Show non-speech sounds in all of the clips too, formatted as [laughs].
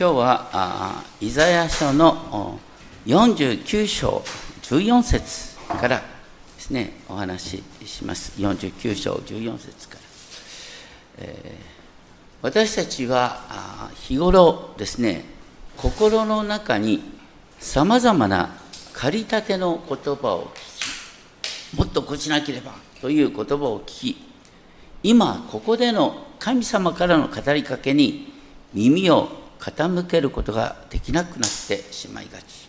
今日はあイザヤ書の49章14節からですねお話しします。49章14節から、えー、私たちは日頃ですね心の中にさまざまな駆り立ての言葉を聞きもっとこうしなければという言葉を聞き今ここでの神様からの語りかけに耳を傾けることができなくなってしまいがち。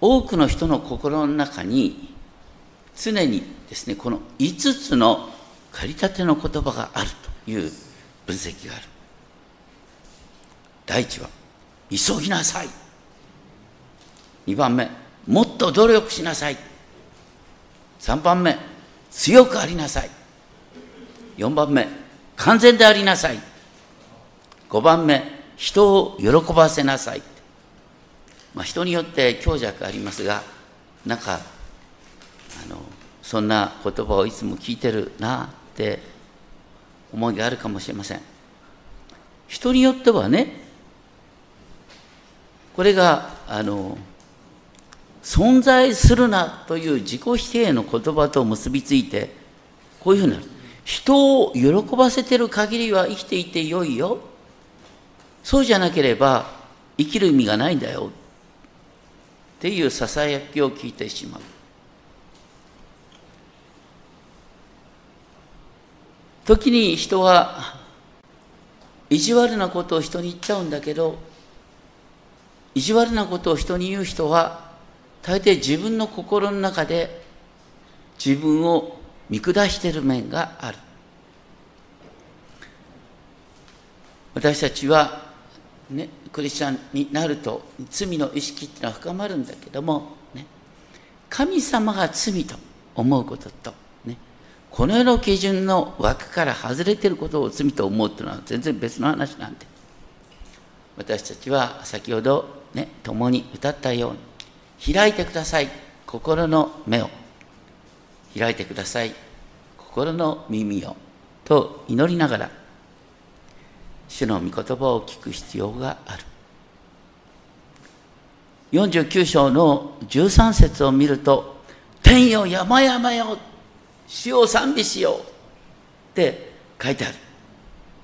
多くの人の心の中に常にですねこの5つの駆り立ての言葉があるという分析がある。第一は急ぎなさい。2番目もっと努力しなさい。3番目強くありなさい。4番目完全でありなさい。5番目人を喜ばせなさい、まあ、人によって強弱ありますがなんかあのそんな言葉をいつも聞いてるなって思いがあるかもしれません。人によってはねこれがあの存在するなという自己否定の言葉と結びついてこういうふうになる。人を喜ばせてる限りは生きていてよいよ。そうじゃなければ生きる意味がないんだよ。っていうささやきを聞いてしまう。時に人は意地悪なことを人に言っちゃうんだけど意地悪なことを人に言う人は大抵自分の心の中で自分を見下している面がある。私たちはね、クリスチャンになると罪の意識っていうのは深まるんだけども、ね、神様が罪と思うことと、ね、この世の基準の枠から外れてることを罪と思うっていうのは全然別の話なんで私たちは先ほどね共に歌ったように開いてください心の目を。開いてください心の耳を。と祈りながら主の御言葉を聞く必要がある。49章の13節を見ると「天よ山々よ主を賛美しよう」って書いてある。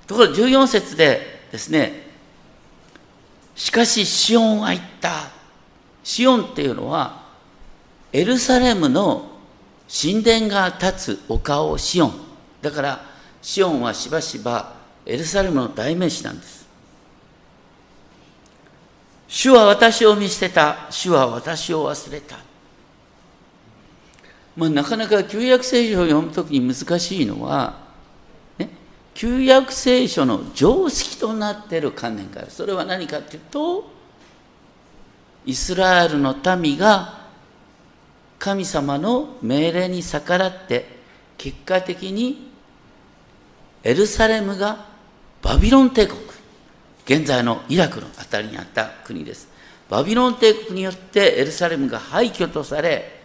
ところ14節でですねしかしシオンは言った。シオンっていうのはエルサレムの神殿が立つ丘をシオン。だからシオンはしばしばエルサレムの代名詞なんです。主は私を見捨てた。主は私を忘れた。まあ、なかなか旧約聖書を読むときに難しいのは、ね、旧約聖書の常識となっている観念から。それは何かというと、イスラエルの民が神様の命令に逆らって、結果的にエルサレムがバビロン帝国。現在のイラクの辺りにあった国です。バビロン帝国によってエルサレムが廃墟とされ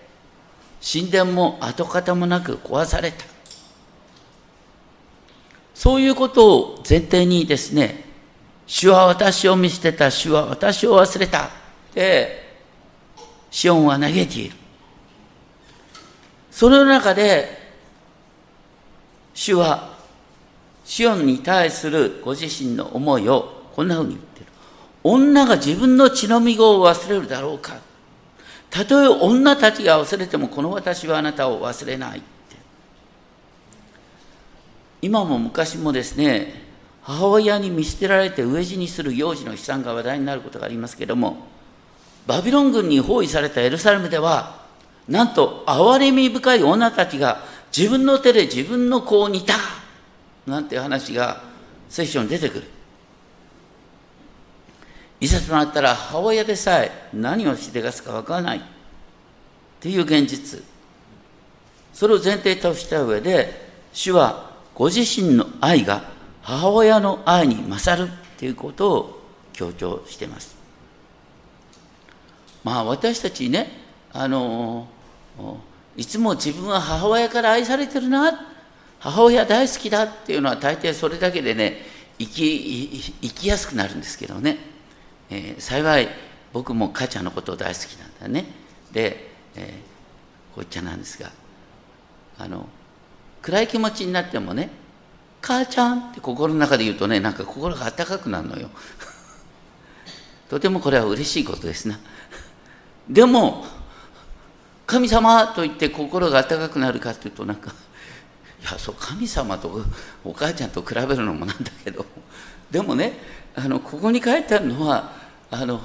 神殿も跡形もなく壊された。そういうことを前提にですね主は私を見捨てた主は私を忘れた。ってシオンは嘆いている。その中で主はシオンに対するご自身の思いをこんなふうに言ってる。女が自分の血のみ子を忘れるだろうか。たとえ女たちが忘れてもこの私はあなたを忘れないって。今も昔もですね、母親に見捨てられて飢え死にする幼児の悲惨が話題になることがありますけれども、バビロン軍に包囲されたエルサレムでは、なんと憐れみ深い女たちが自分の手で自分の子を煮た。なんていう話が聖書に出てくる。いざとなったら母親でさえ何をしでかすか分からないっていう現実。それを前提とした上で、主はご自身の愛が母親の愛に勝るっていうことを強調しています。まあ私たちね、あの、いつも自分は母親から愛されてるな母親大好きだっていうのは大抵それだけでね生き生きやすくなるんですけどね、えー、幸い僕も母ちゃんのことを大好きなんだね。で、えー、こう言っちゃなんですがあの暗い気持ちになってもね母ちゃんって心の中で言うとねなんか心が温かくなるのよ。[laughs] とてもこれは嬉しいことですな。でも神様と言って心が温かくなるかというとなんかいやそう神様とお母ちゃんと比べるのもなんだけどでもねあのここに書いてあるのはあの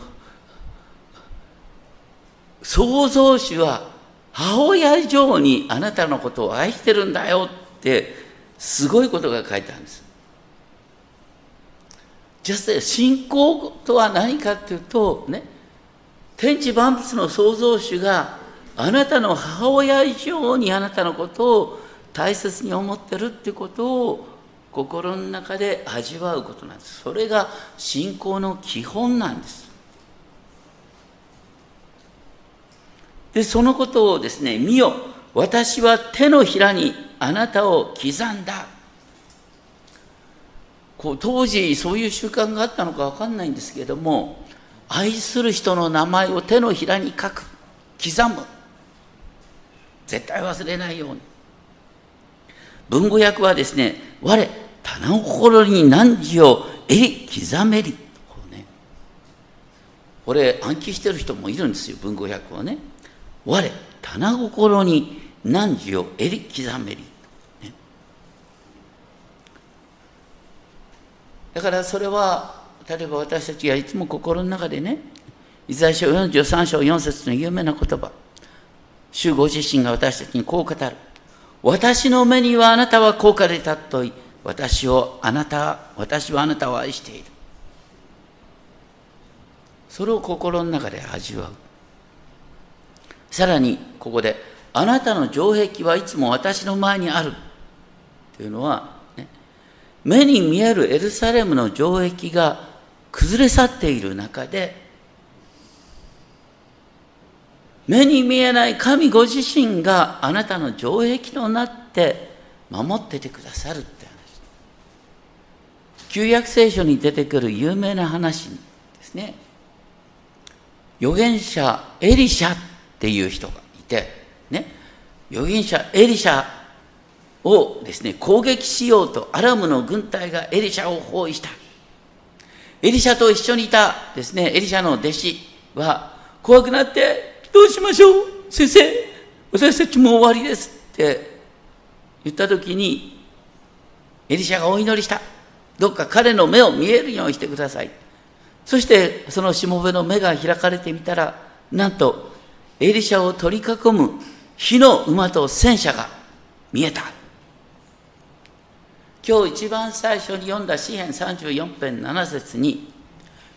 創造主は母親以上にあなたのことを愛してるんだよってすごいことが書いてあるんです。じゃあ信仰とは何かっていうとね天地万物の創造主があなたの母親以上にあなたのことを大切に思ってるってことを心の中で味わうことなんです。それが信仰の基本なんです。で、そのことをですね、見よ、私は手のひらにあなたを刻んだ。こう当時そういう習慣があったのか分かんないんですけれども、愛する人の名前を手のひらに書く、刻む。絶対忘れないように。文語訳はですね、我、棚心に汝を襟刻めり。こうね、これ暗記してる人もいるんですよ、文語訳はね。我、棚心に汝を襟刻めり。ね、だからそれは、例えば私たちがいつも心の中でね、イザヤ書43章4節の有名な言葉、主ご自身が私たちにこう語る。私の目にはあなたは高価で尊い。私をあなた、私はあなたを愛している。それを心の中で味わう。さらに、ここで、あなたの城壁はいつも私の前にある。というのは、ね、目に見えるエルサレムの城壁が崩れ去っている中で、目に見えない神ご自身があなたの城壁となって守っててくださるって話。旧約聖書に出てくる有名な話ですね。預言者エリシャっていう人がいて、ね、預言者エリシャをですね、攻撃しようとアラムの軍隊がエリシャを包囲した。エリシャと一緒にいたですね、エリシャの弟子は怖くなってどうしましょう？先生、私たちもう終わりですって言った時に、エリシャがお祈りした。どっか彼の目を見えるようにしてください。そしてそのしもべの目が開かれてみたら、なんとエリシャを取り囲む火の馬と戦車が見えた。今日一番最初に読んだ詩篇34編7節に、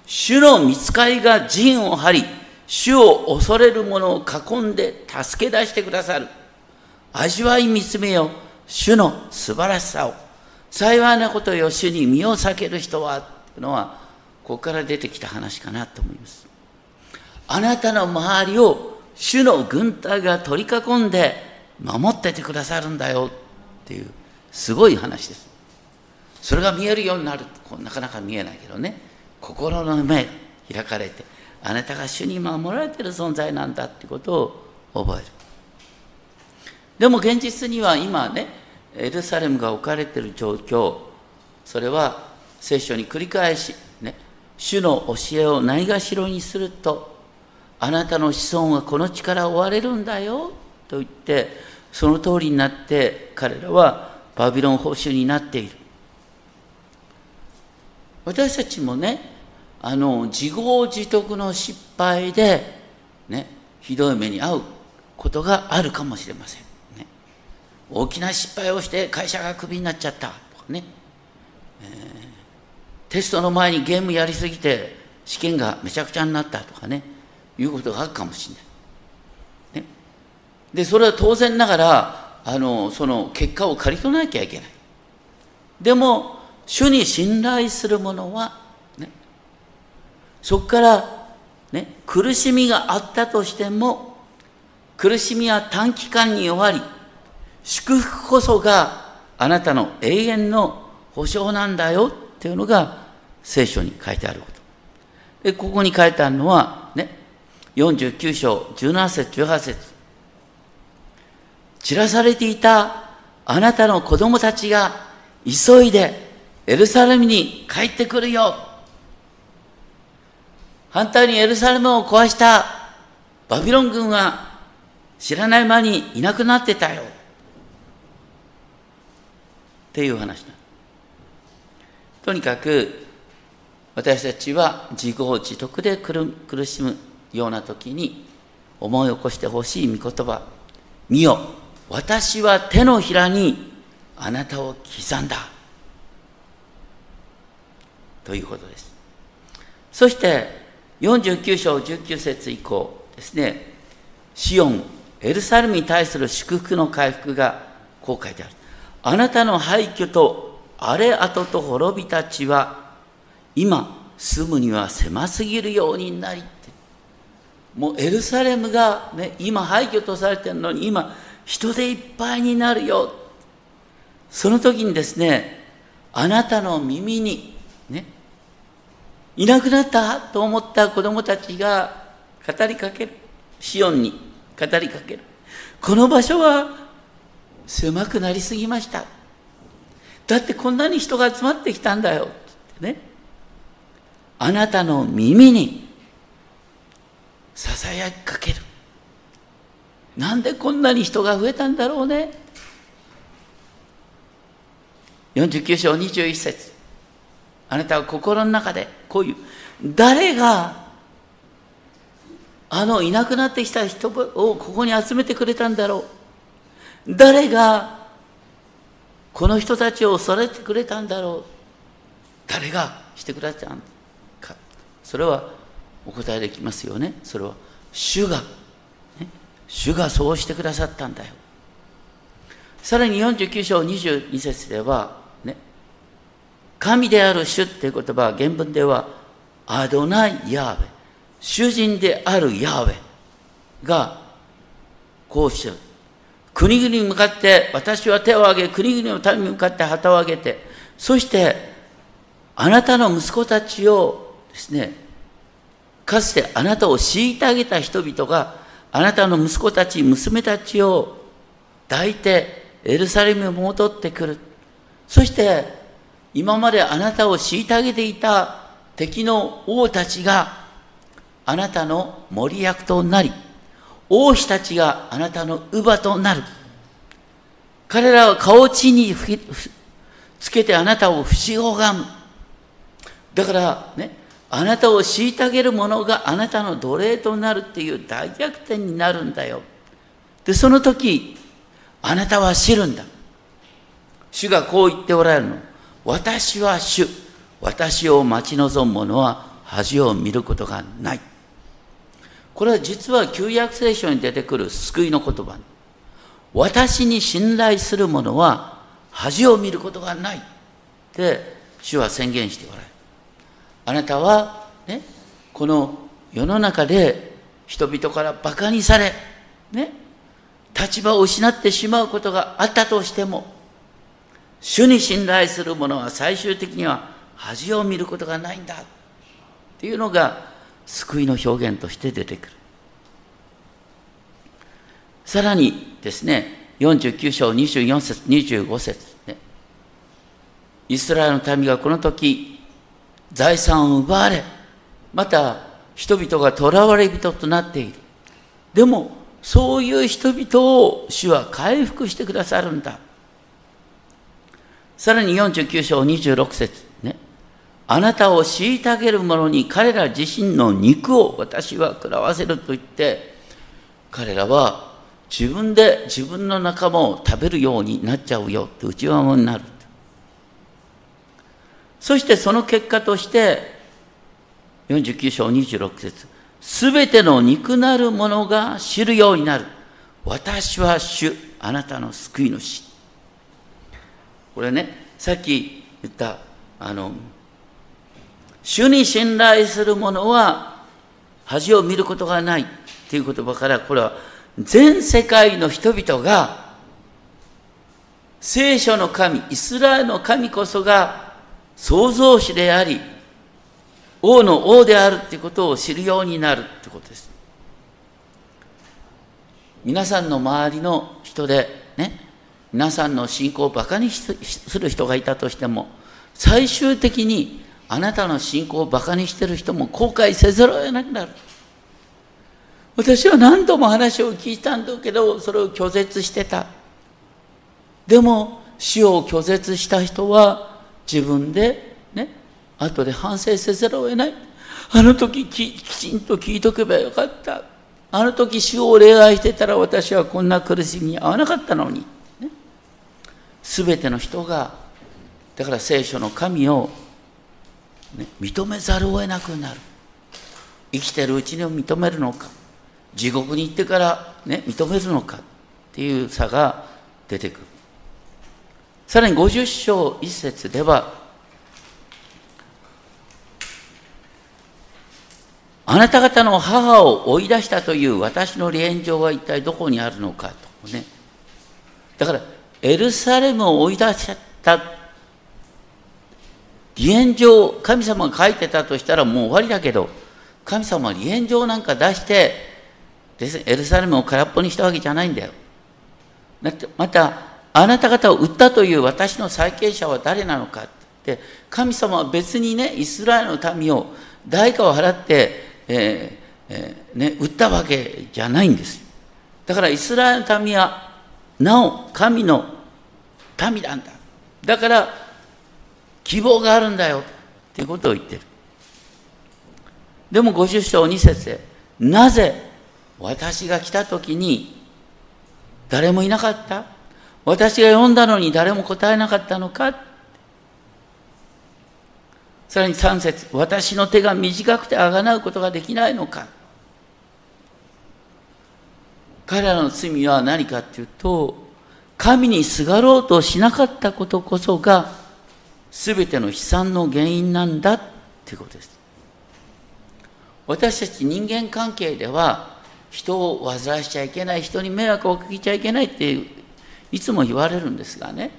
主の見つかりが陣を張り、主を恐れる者を囲んで助け出してくださる。味わい見つめよ、主の素晴らしさを。幸いなことよ、主に身を避ける人は、というのは、ここから出てきた話かなと思います。あなたの周りを主の軍隊が取り囲んで守っててくださるんだよっていう、すごい話です。それが見えるようになる。なかなか見えないけどね。心の目が開かれて、あなたが主に守られている存在なんだってことを覚える。でも現実には今ね、エルサレムが置かれている状況、それは聖書に繰り返し、ね、主の教えをないがしろにすると、あなたの子孫はこの地から追われるんだよと言って、その通りになって彼らはバビロン保守になっている。私たちもね、あの自業自得の失敗で、ね、ひどい目に遭うことがあるかもしれません、ね、大きな失敗をして会社がクビになっちゃった。とかね、えー、テストの前にゲームやりすぎて試験がめちゃくちゃになった。とかね。いうことがあるかもしれない、ね、でそれは当然ながらあのその結果を刈り取らなきゃいけない。でも主に信頼する者はそこから、ね、苦しみがあったとしても、苦しみは短期間に終わり、祝福こそがあなたの永遠の保証なんだよっていうのが聖書に書いてあること。で、ここに書いてあるのは、ね、49章17節18節散らされていたあなたの子供たちが急いでエルサレムに帰ってくるよ。反対にエルサレムを壊したバビロン軍は知らない間にいなくなってたよ。っていう話だ。とにかく私たちは自業自得で苦しむような時に思い起こしてほしい御言葉。見よ、私は手のひらにあなたを刻んだ。ということです。そして、49章19節以降ですね、シオン、エルサレムに対する祝福の回復がこう書いてある。あなたの廃墟と荒れ跡と滅びたちは、今、住むには狭すぎるようになりって。もうエルサレムが、ね、今廃墟とされてるのに、今、人でいっぱいになるよ。その時にですね、あなたの耳に、いなくなったと思った子供たちが語りかける。シオンに語りかける。この場所は狭くなりすぎました。だってこんなに人が集まってきたんだよ。ってね。あなたの耳にささやきかける。なんでこんなに人が増えたんだろうね。49章21節あなたは心の中でこういう、誰があのいなくなってきた人をここに集めてくれたんだろう。誰がこの人たちを恐れてくれたんだろう。誰がしてくれたんか。それはお答えできますよね。それは主がね主がそうしてくださったんだよ。さらに49章22節では、神である主っていう言葉は原文では、アドナイ・ヤーベ、主人であるヤーベがこうしてる。国々に向かって、私は手を挙げ、国々の民に向かって旗を上げて、そして、あなたの息子たちをですね、かつてあなたを虐げた人々があなたの息子たち、娘たちを抱いてエルサレムに戻ってくる。そして、今まであなたを虐げていた敵の王たちがあなたの森役となり、王妃たちがあなたの乳母となる。彼らは顔地につけてあなたを不死拝む。だからね、あなたを虐げる者があなたの奴隷となるっていう大逆転になるんだよ。で、その時、あなたは知るんだ。主がこう言っておられるの。私は主。私を待ち望む者は恥を見ることがない。これは実は旧約聖書に出てくる救いの言葉。私に信頼する者は恥を見ることがない。って主は宣言しておられる。あなたは、ね、この世の中で人々から馬鹿にされ、ね、立場を失ってしまうことがあったとしても、主に信頼する者は最終的には恥を見ることがないんだっていうのが救いの表現として出てくる。さらにですね、49章24節25節ね、イスラエルの民がこの時財産を奪われ、また人々が囚われ人となっている。でも、そういう人々を主は回復してくださるんだ。さらに49章26節ね。あなたを虐げる者に彼ら自身の肉を私は食らわせると言って、彼らは自分で自分の仲間を食べるようになっちゃうよって内輪になる。そしてその結果として、49章26節すべての肉なるものが知るようになる。私は主、あなたの救い主。これね、さっき言った、あの、主に信頼する者は恥を見ることがないっていう言葉から、これは全世界の人々が聖書の神、イスラエルの神こそが創造主であり、王の王であるっていうことを知るようになるってことです。皆さんの周りの人でね、皆さんの信仰をバカにする人がいたとしても、最終的にあなたの信仰をバカにしてる人も後悔せざるを得なくなる。私は何度も話を聞いたんだけど、それを拒絶してた。でも、死を拒絶した人は自分でね、後で反省せざるを得ない。あの時ききちんと聞いとけばよかった。あの時主を礼拝してたら私はこんな苦しみに遭わなかったのに。す、べ、ての人が、だから聖書の神を、ね、認めざるを得なくなる。生きてるうちに認めるのか。地獄に行ってからね、認めるのかっていう差が出てくる。さらに50章一節では、あなた方の母を追い出したという私の離縁状は一体どこにあるのかとね。だから、エルサレムを追い出しちゃった。離縁状、神様が書いてたとしたらもう終わりだけど、神様は離縁状なんか出して、エルサレムを空っぽにしたわけじゃないんだよ。だって。また、あなた方を売ったという私の債権者は誰なのかって。神様は別にねイスラエルの民を代価を払って、えーえー、ね、売ったわけじゃないんですだからイスラエルの民はなお神の民なんだ。だから希望があるんだよ。っていうことを言ってる。でも50章2節でなぜ私が来た時に誰もいなかった？私が読んだのに誰も答えなかったのか？さらに3節私の手が短くてあがなうことができないのか？彼らの罪は何かっていうと神にすがろうとしなかったことこそが全ての悲惨の原因なんだっていうことです。私たち人間関係では人を煩わしちゃいけない人に迷惑をかけちゃいけないっていつも言われるんですがね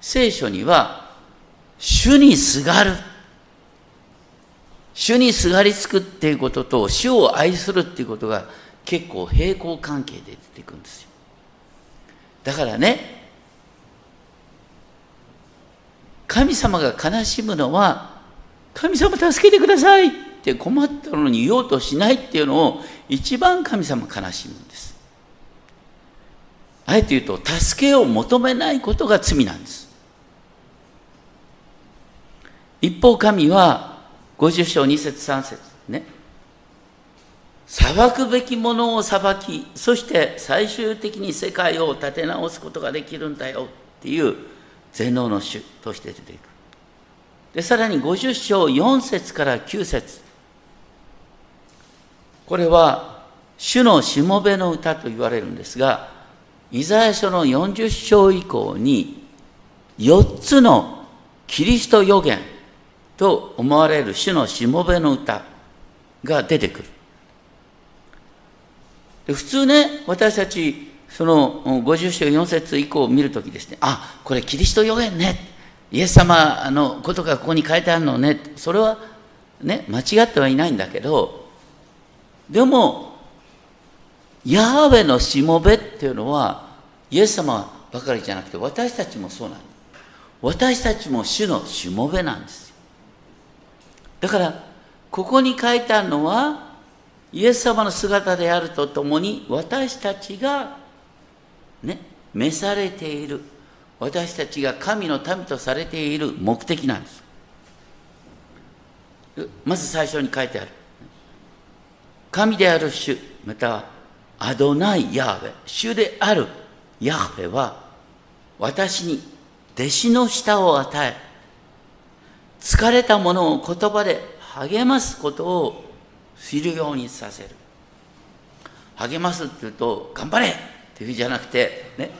聖書には主にすがる。主にすがりつくっていうことと主を愛するっていうことが結構平行関係で出てくるんですよ。だからね神様が悲しむのは神様助けてくださいって困ったのに言おうとしないっていうのを一番神様悲しむんです。あえて言うと助けを求めないことが罪なんです。一方神は50章2節3節ね裁くべきものを裁きそして最終的に世界を立て直すことができるんだよっていう全能の主として出ていくでさらに50章4節から9節これは主のしもべの歌と言われるんですがイザヤ書の40章以降に4つのキリスト予言と思われる主のしもべの歌が出てくる。で普通ね、私たち、その50章4節以降を見るときですね、あ、これキリスト予言ね。イエス様のことがここに書いてあるのね。それはね、間違ってはいないんだけど、でも、ヤハウェのしもべっていうのは、イエス様ばかりじゃなくて、私たちもそうなんです。私たちも主のしもべなんです。だから、ここに書いてあるのは、イエス様の姿であるとともに、私たちが、ね、召されている、私たちが神の民とされている目的なんです。まず最初に書いてある。神である主、またはアドナイ・ヤーベ主であるヤーベは私に弟子の舌を与え疲れた者を言葉で励ますことを知るようにさせる。励ますっていうと頑張れ!っていうじゃなくてね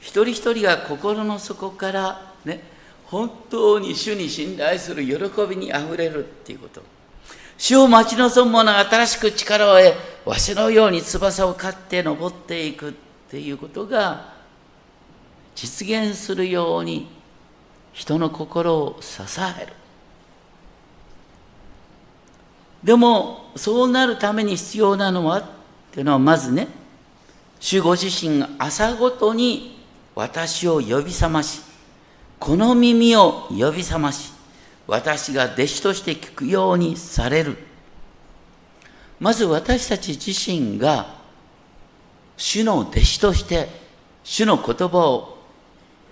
一人一人が心の底からね本当に主に信頼する喜びにあふれるっていうこと。主を待ち望む者が新しく力を得、わしのように翼を飼って登っていくっていうことが実現するように人の心を支える。でもそうなるために必要なのはっていうのはまずね主ご自身が朝ごとに私を呼び覚ましこの耳を呼び覚まし私が弟子として聞くようにされる。まず私たち自身が主の弟子として主の言葉を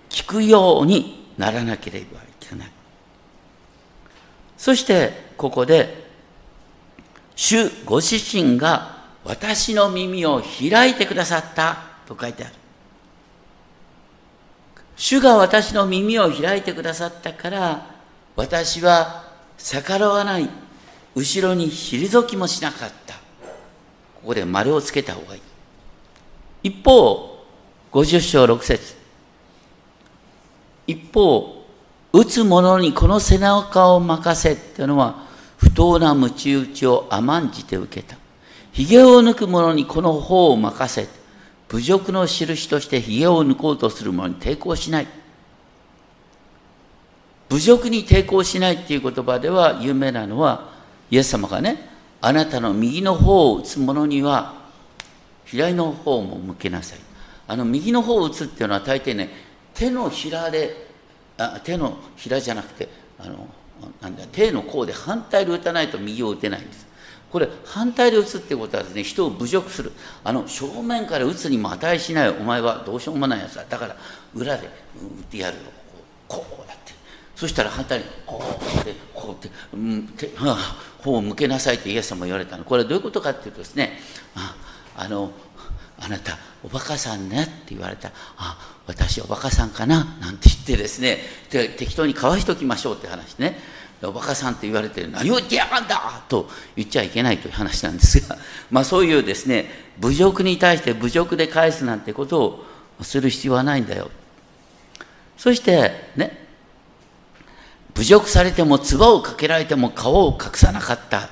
聞くようにならなければいけない。そしてここで主ご自身が私の耳を開いてくださったと書いてある。主が私の耳を開いてくださったから、私は逆らわない。後ろに退きもしなかった。ここで丸をつけた方がいい。一方、50章6節一方、打つ者にこの背中を任せっていうのは、不当な鞭打ちを甘んじて受けた。髭を抜く者にこの方を任せ、侮辱の印として髭を抜こうとする者に抵抗しない。侮辱に抵抗しないっていう言葉では有名なのは、イエス様がね、あなたの右の方を打つ者には、左の方も向けなさい。あの右の方を打つっていうのは大抵ね、手のひらで、あ手のひらじゃなくて、あのなんだ手の甲で反対で打たないと右を打てないんです。これ反対で打つってことはですね人を侮辱する。あの正面から打つにも値しない。お前はどうしようもないやつだ。だから裏で打ってやるよ。こうこうやって。そしたら反対にこうやってこうやって、うん、手はあ、方を向けなさいってイエス様言われたの。これはどういうことかっていうとですねああのあなたおバカさんねって言われた。あ私おバカさんかな？なんて言ってですね。適当にかわしときましょうって話ね。おバカさんって言われて何を言ってやがんだと言っちゃいけないという話なんですが。[laughs] まあそういうですね侮辱に対して侮辱で返すなんてことをする必要はないんだよ。そしてね侮辱されても唾をかけられても顔を隠さなかった。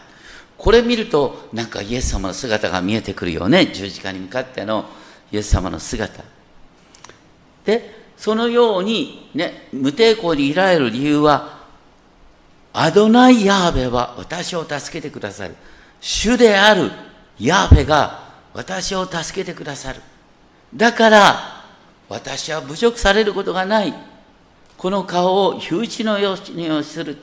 これ見るとなんかイエス様の姿が見えてくるよね。十字架に向かってのイエス様の姿。でそのようにね無抵抗にいられる理由はアドナイ・ヤーベは私を助けてくださる。主であるヤーベが私を助けてくださる。だから私は侮辱されることがない。この顔を火打ちのようにする。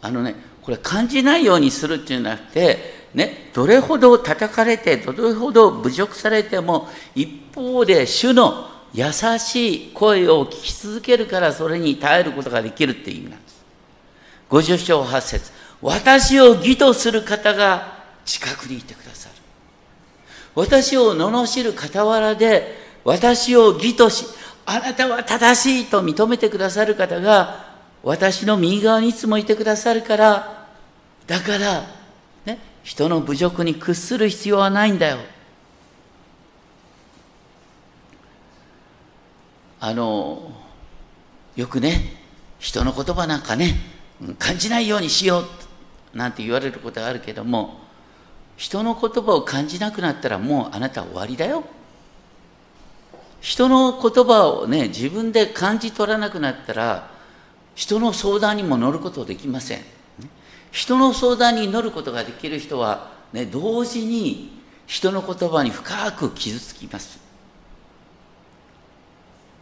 あのねこれ感じないようにするっていうんじゃなくてね、どれほど叩かれて、どれほど侮辱されても、一方で主の優しい声を聞き続けるからそれに耐えることができるっていう意味なんです。50章8節私を義とする方が近くにいてくださる。私を罵る傍らで私を義とし、あなたは正しいと認めてくださる方が私の右側にいつもいてくださるから、だから、ね、人の侮辱に屈する必要はないんだよ。あのよくね人の言葉なんかね感じないようにしようなんて言われることがあるけども人の言葉を感じなくなったらもうあなた終わりだよ人の言葉をね自分で感じ取らなくなったら人の相談にも乗ることできません。人の相談に乗ることができる人は、ね、同時に人の言葉に深く傷つきます。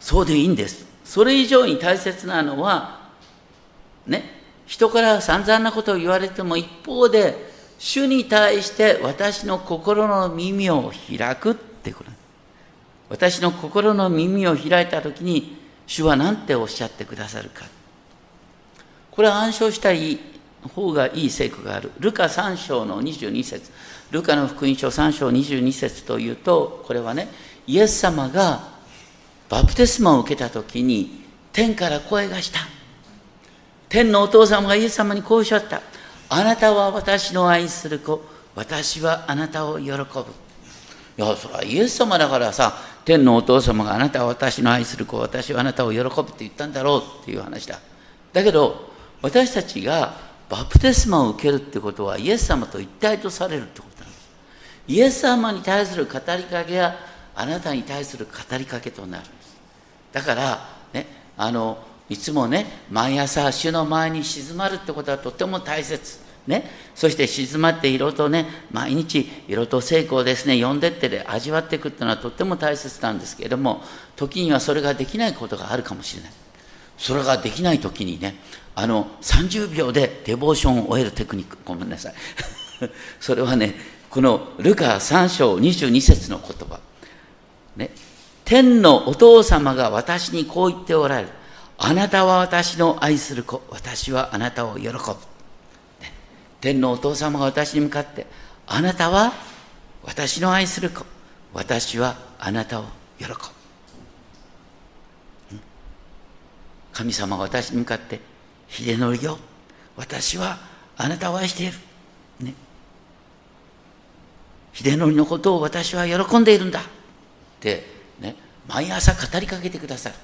そうでいいんです。それ以上に大切なのはね人から散々なことを言われても一方で主に対して私の心の耳を開くってこと。私の心の耳を開いた時に主は何ておっしゃってくださるか。これは暗唱したい方がいい聖句がある。ルカ3章の22節。ルカの福音書3章22節というとこれはねイエス様がバプテスマを受けた時に天から声がした。天のお父様がイエス様にこうおっしゃった。あなたは私の愛する子。私はあなたを喜ぶ。いやそれはイエス様だからさ天のお父様があなたは私の愛する子。私はあなたを喜ぶって言ったんだろうっていう話だ。だけど私たちがバプテスマを受けるってことはイエス様と一体とされるってことなんです。イエス様に対する語りかけがあなたに対する語りかけとなるんです。だから、ね、あのいつもね毎朝主の前に静まるってことはとても大切。ね、そして静まって色とね毎日色と成功ですね読んでってで味わっていくっていうのはとっても大切なんですけれども時にはそれができないことがあるかもしれない。それができない時にねあの30秒でデボーションを終えるテクニック。ごめんなさい。[laughs] それはねこのルカ3章22節の言葉。ね天のお父様が私にこう言っておられる。あなたは私の愛する子。私はあなたを喜ぶ。天のお父様が私に向かって、あなたは私の愛する子、私はあなたを喜ぶ。神様が私に向かって、秀則よ、私はあなたを愛している。ね。秀則のことを私は喜んでいるんだ。って、ね、毎朝語りかけてくださる。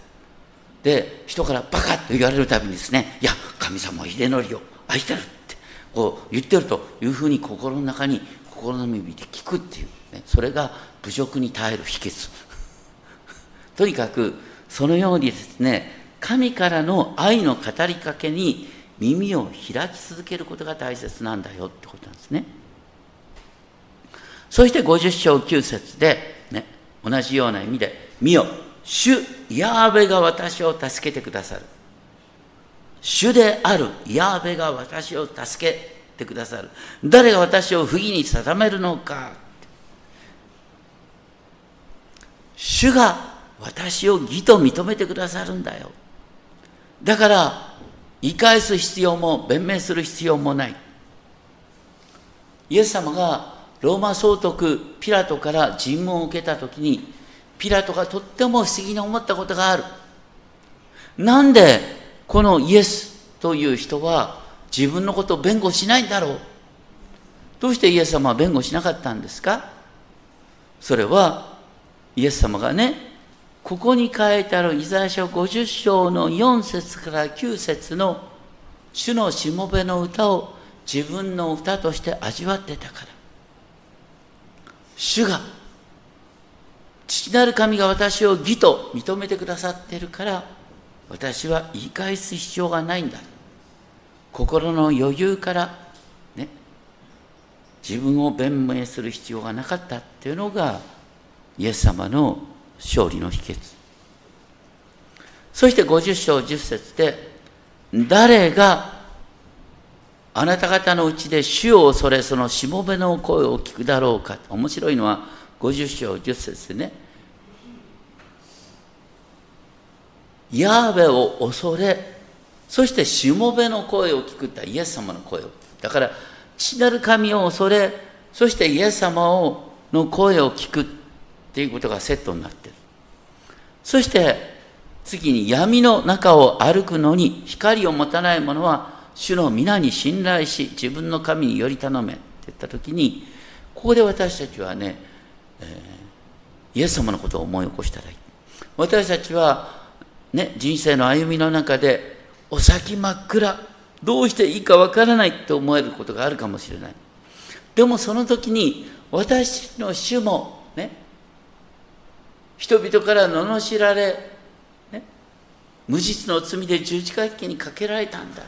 で、人からバカって言われるたびにですね、いや、神様は秀則を愛してる。ってこう言ってるというふうに心の中に心の耳で聞くっていう、ね、それが侮辱に耐える秘訣とにかくそのようにですね神からの愛の語りかけに耳を開き続けることが大切なんだよってことなんですねそして50章9節で、ね、同じような意味で「見よ主ヤーベが私を助けてくださる」主であるヤーベが私を助けてくださる。誰が私を不義に定めるのか。主が私を義と認めてくださるんだよ。だから、言い返す必要も弁明する必要もない。イエス様がローマ総督ピラトから尋問を受けたときに、ピラトがとっても不思議に思ったことがある。なんでこのイエスという人は自分のことを弁護しないんだろう。どうしてイエス様は弁護しなかったんですか？それはイエス様がね、ここに書いてあるイザヤ書50章の4節から9節の主のしもべの歌を自分の歌として味わってたから。主が、父なる神が私を義と認めてくださってるから、私は言い返す必要がないんだ心の余裕からね自分を弁明する必要がなかったっていうのがイエス様の勝利の秘訣そして50章10節で誰があなた方のうちで主を恐れそのしもべの声を聞くだろうか面白いのは50章10節でねヤーベを恐れ、そしてしもべの声を聞くってイエス様の声を。だから、父なる神を恐れ、そしてイエス様をの声を聞くっていうことがセットになってる。そして、次に闇の中を歩くのに光を持たない者は主の皆に信頼し自分の神により頼めって言った時にここで私たちはね、えー、イエス様のことを思い起こしたらいい私たちはね、人生の歩みの中でお先真っ暗どうしていいかわからないって思えることがあるかもしれないでもその時に私の主もね人々から罵られ、ね、無実の罪で十字架引きにかけられたんだ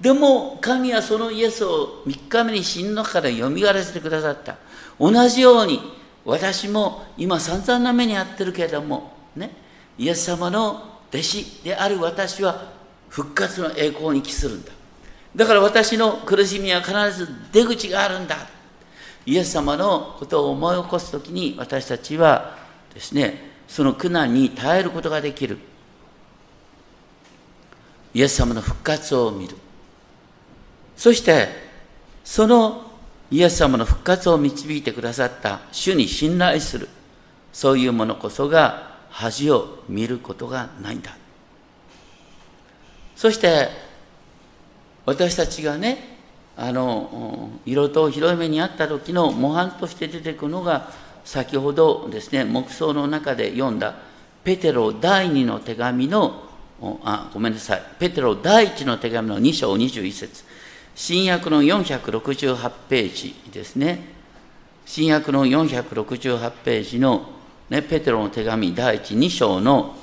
でも神はそのイエスを3日目に死んだからよみがらせてくださった同じように私も今散々な目に遭ってるけれどもねイエス様の弟子である私は復活の栄光に帰するんだ。だから私の苦しみは必ず出口があるんだ。イエス様のことを思い起こすときに私たちはですね、その苦難に耐えることができる。イエス様の復活を見る。そして、そのイエス様の復活を導いてくださった主に信頼する。そういうものこそが恥を見ることがないんだそして私たちがねあの色と広い目にあった時の模範として出てくるのが先ほどですね黙想の中で読んだペテロ第二の手紙のあごめんなさい。ペテロ第一の手紙の2章21節。新約の468ページですね。新約の468ページのね、ペテロの手紙第一2章の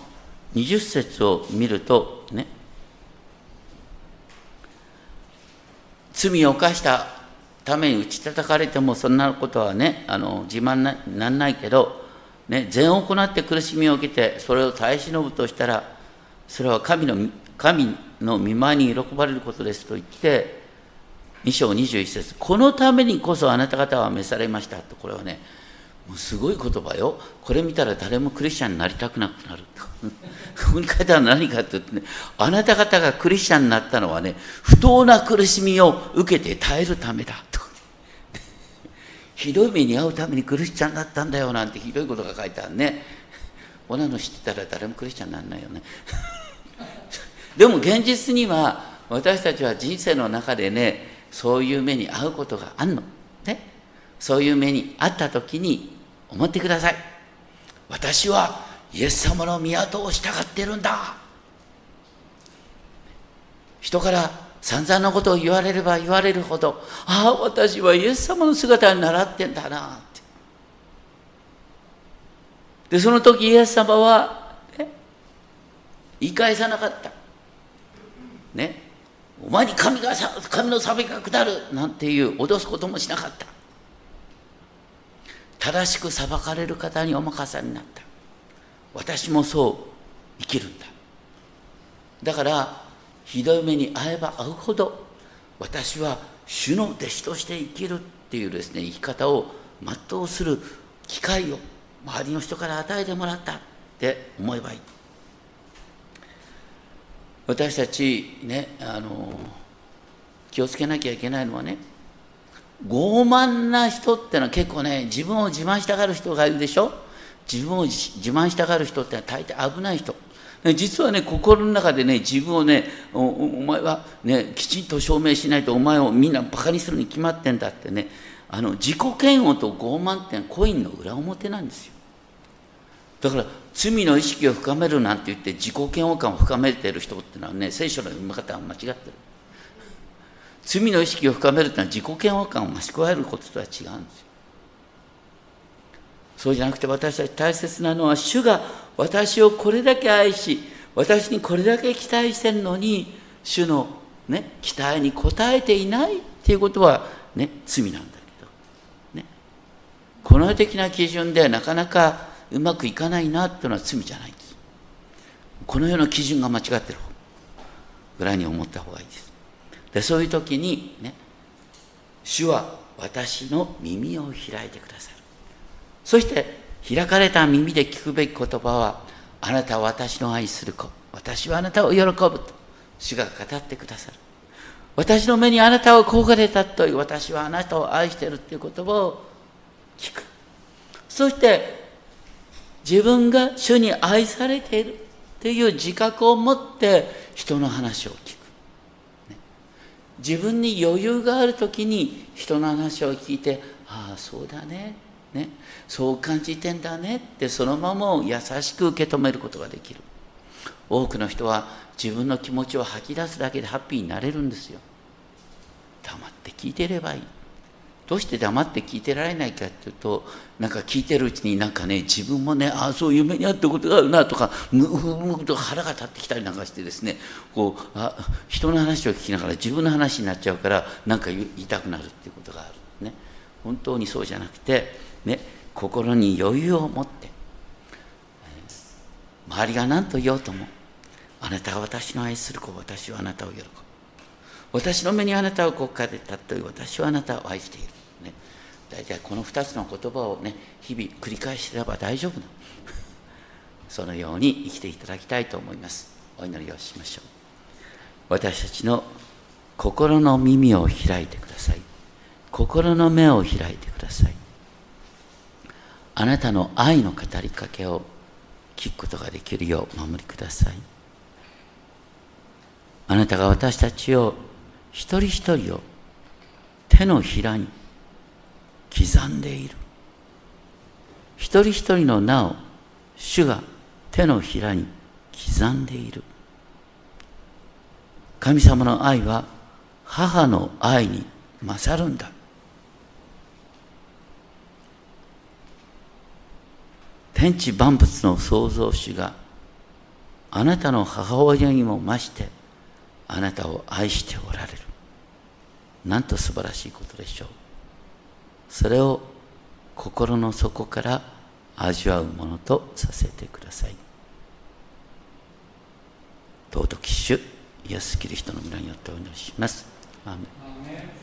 20節を見るとね罪を犯したために打ち叩かれてもそんなことはねあの自慢ななんないけど、ね、善を行って苦しみを受けてそれを耐え忍ぶとしたらそれは神の神の見舞いに喜ばれることですと言って2章21節このためにこそあなた方は召されましたとこれはねもうすごい言葉よ。これ見たら誰もクリスチャンになりたくなくなる。[laughs] ここに書いてあるのは何かって言ってね。あなた方がクリスチャンになったのはね不当な苦しみを受けて耐えるためだ。と [laughs] ひどい目に遭うためにクリスチャンだったんだよなんてひどいことが書いてあるね。こんなの知ってたら誰もクリスチャンにならないよね。[laughs] でも現実には私たちは人生の中でねそういう目に遭うことがあるの。ね、そういう目に遭った時に思ってください。私はイエス様の都を従ってるんだ。人から散々なことを言われれば言われるほど、ああ、私はイエス様の姿に習ってんだなって。で、その時イエス様は、ね、言い返さなかった。ね。お前に神が神の裁きが下るなんていう脅すこともしなかった正しく裁かれる方にお任せになった。私もそう生きるんだ。だからひどい目に遭えば遭うほど私は主の弟子として生きるっていうですね生き方を全うする機会を周りの人から与えてもらったって思えばいい。私たちねあの気をつけなきゃいけないのはね傲慢な人ってのは結構ね自分を自慢したがる人がいるでしょ？自分を自慢したがる人って大抵危ない人。実はね心の中でね自分をねお前はねきちんと証明しないとお前をみんなバカにするに決まってんだってね。あの自己嫌悪と傲慢ってのはコインの裏表なんですよ。だから罪の意識を深めるなんて言って自己嫌悪感を深めてる人ってのはね聖書の読み方は間違ってる。罪の意識を深めるっていうのは自己嫌悪感を増し加えることとは違うんですよ。そうじゃなくて私たち大切なのは主が私をこれだけ愛し私にこれだけ期待してるのに主の、ね、期待に応えていないっていうことは、ね、罪なんだけど、ね、この的な基準ではなかなかうまくいかないなっていうのは罪じゃないんです。この世の基準が間違ってるぐらいに思った方がいいです。でそういう時にね主は私の耳を開いてくださる。そして開かれた耳で聞くべき言葉はあなたは私の愛する子。私はあなたを喜ぶと主が語ってくださる。私の目にあなたを焦がれたという私はあなたを愛してるっていう言葉を聞く。そして自分が主に愛されているっていう自覚を持って人の話を聞く、自分に余裕がある時に人の話を聞いてああそうだねね。そう感じてんだね。ってそのまま優しく受け止めることができる。多くの人は自分の気持ちを吐き出すだけでハッピーになれるんですよ。黙って聞いてればいい。どうして黙って聞いてられないかっていうとなんか聞いてるうちになんかね自分もねああそういう目にあったことがあるなとかむふむと腹が立ってきたりなんかしてですねこうあ人の話を聞きながら自分の話になっちゃうからなんか言いたくなるっていうことがあるね。本当にそうじゃなくてね心に余裕を持って、周りが何と言おうともあなたは私の愛する子私はあなたを喜ぶ。私の目にあなたをこかれたという私はあなたを愛している。大体この2つの言葉をね日々繰り返してれば大丈夫な [laughs] そのように生きていただきたいと思います。お祈りをしましょう。私たちの心の耳を開いてください。心の目を開いてください。あなたの愛の語りかけを聞くことができるよう守りください。あなたが私たちを一人一人を手のひらに刻んでいる。一人一人の名を主が手のひらに刻んでいる。神様の愛は母の愛に勝るんだ。天地万物の創造主があなたの母親にも増してあなたを愛しておられる。なんと素晴らしいことでしょう。それを心の底から味わうものとさせてください尊き主イエス・キリストの皆によってお祈りします。アーメン